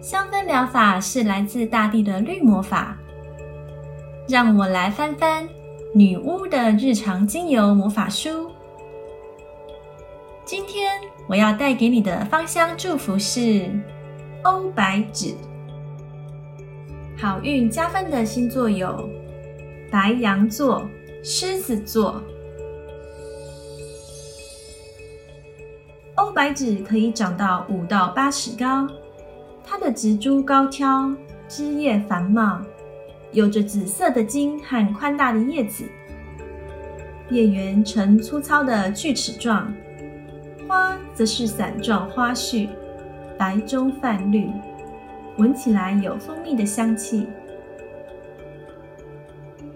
香氛疗法是来自大地的绿魔法。让我来翻翻女巫的日常精油魔法书。今天我要带给你的芳香祝福是欧白芷。好运加分的星座有白羊座、狮子座。欧白芷可以长到五到八尺高。它的植株高挑，枝叶繁茂，有着紫色的茎和宽大的叶子，叶缘呈粗糙的锯齿状，花则是伞状花序，白中泛绿，闻起来有蜂蜜的香气。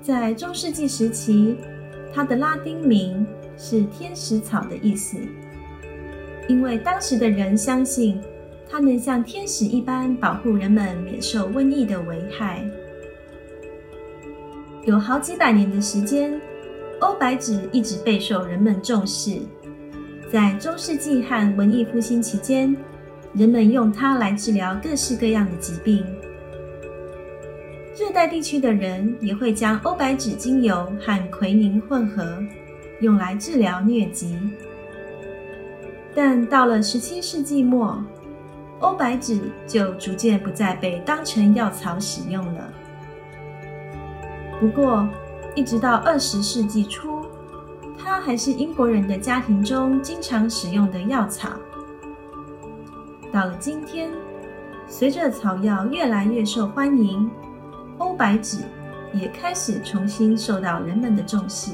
在中世纪时期，它的拉丁名是天使草的意思，因为当时的人相信。它能像天使一般保护人们免受瘟疫的危害。有好几百年的时间，欧白芷一直备受人们重视。在中世纪和文艺复兴期间，人们用它来治疗各式各样的疾病。热带地区的人也会将欧白芷精油和奎宁混合，用来治疗疟疾。但到了十七世纪末，欧白芷就逐渐不再被当成药草使用了。不过，一直到二十世纪初，它还是英国人的家庭中经常使用的药草。到了今天，随着草药越来越受欢迎，欧白芷也开始重新受到人们的重视。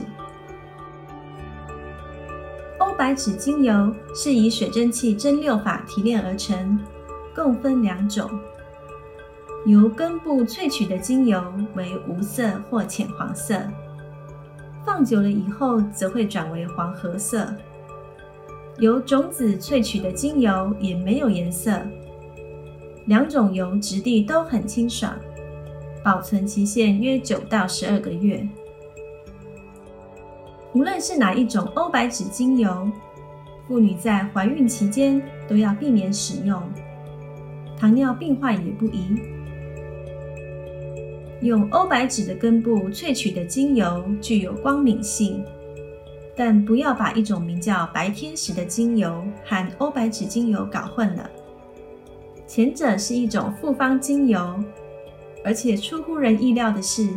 欧白芷精油是以水蒸气蒸馏法提炼而成，共分两种。由根部萃取的精油为无色或浅黄色，放久了以后则会转为黄褐色。由种子萃取的精油也没有颜色。两种油质地都很清爽，保存期限约九到十二个月。无论是哪一种欧白芷精油，妇女在怀孕期间都要避免使用。糖尿病患也不宜。用欧白芷的根部萃取的精油具有光敏性，但不要把一种名叫白天使的精油和欧白芷精油搞混了。前者是一种复方精油，而且出乎人意料的是，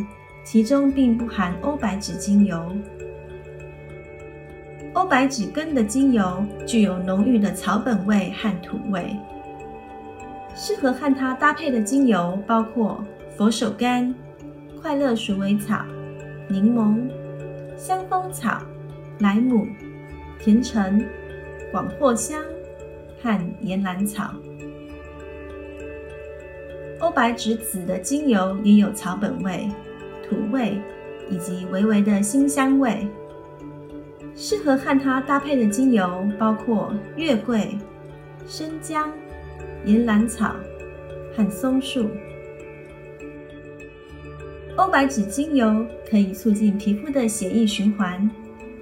其中并不含欧白芷精油。欧白芷根的精油具有浓郁的草本味和土味，适合和它搭配的精油包括佛手柑、快乐鼠尾草、柠檬、香蜂草、莱姆、甜橙、广藿香和岩兰草。欧白芷籽的精油也有草本味、土味以及微微的辛香味。适合和它搭配的精油包括月桂、生姜、银兰草和松树。欧白芷精油可以促进皮肤的血液循环，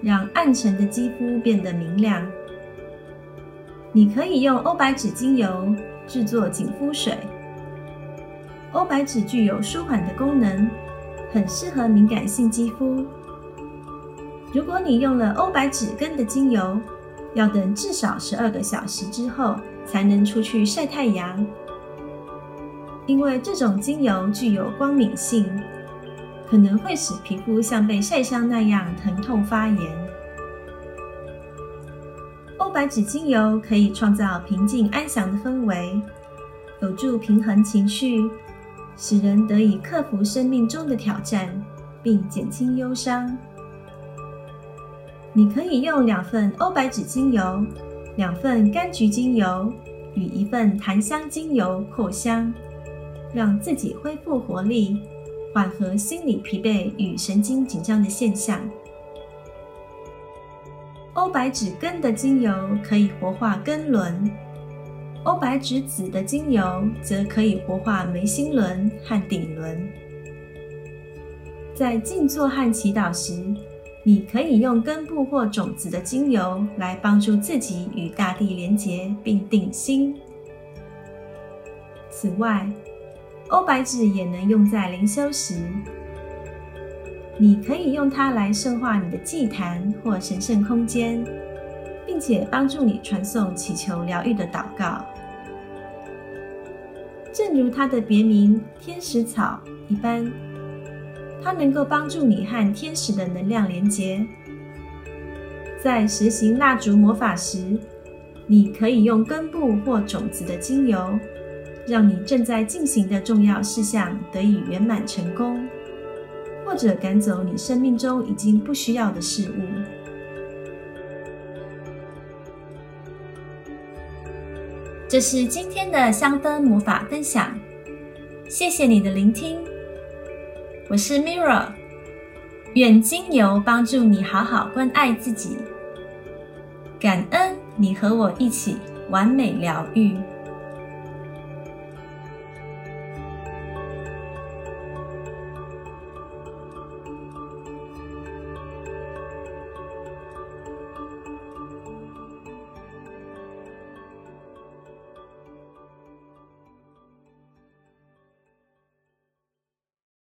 让暗沉的肌肤变得明亮。你可以用欧白芷精油制作紧肤水。欧白芷具有舒缓的功能，很适合敏感性肌肤。如果你用了欧白芷根的精油，要等至少十二个小时之后才能出去晒太阳，因为这种精油具有光敏性，可能会使皮肤像被晒伤那样疼痛发炎。欧白芷精油可以创造平静安详的氛围，有助平衡情绪，使人得以克服生命中的挑战，并减轻忧伤。你可以用两份欧白芷精油、两份柑橘精油与一份檀香精油扩香，让自己恢复活力，缓和心理疲惫与神经紧张的现象。欧白芷根的精油可以活化根轮，欧白芷籽的精油则可以活化眉心轮和顶轮。在静坐和祈祷时，你可以用根部或种子的精油来帮助自己与大地连结并定心。此外，欧白芷也能用在灵修时。你可以用它来圣化你的祭坛或神圣空间，并且帮助你传送祈求疗愈的祷告。正如它的别名“天使草”一般，它能够帮助你和天使的能量连接。在实行蜡烛魔法时，你可以用根部或种子的精油，让你正在进行的重要事项得以圆满成功。或者赶走你生命中已经不需要的事物。这是今天的香氛魔法分享，谢谢你的聆听。我是 Mirra，愿精油帮助你好好关爱自己。感恩你和我一起完美疗愈。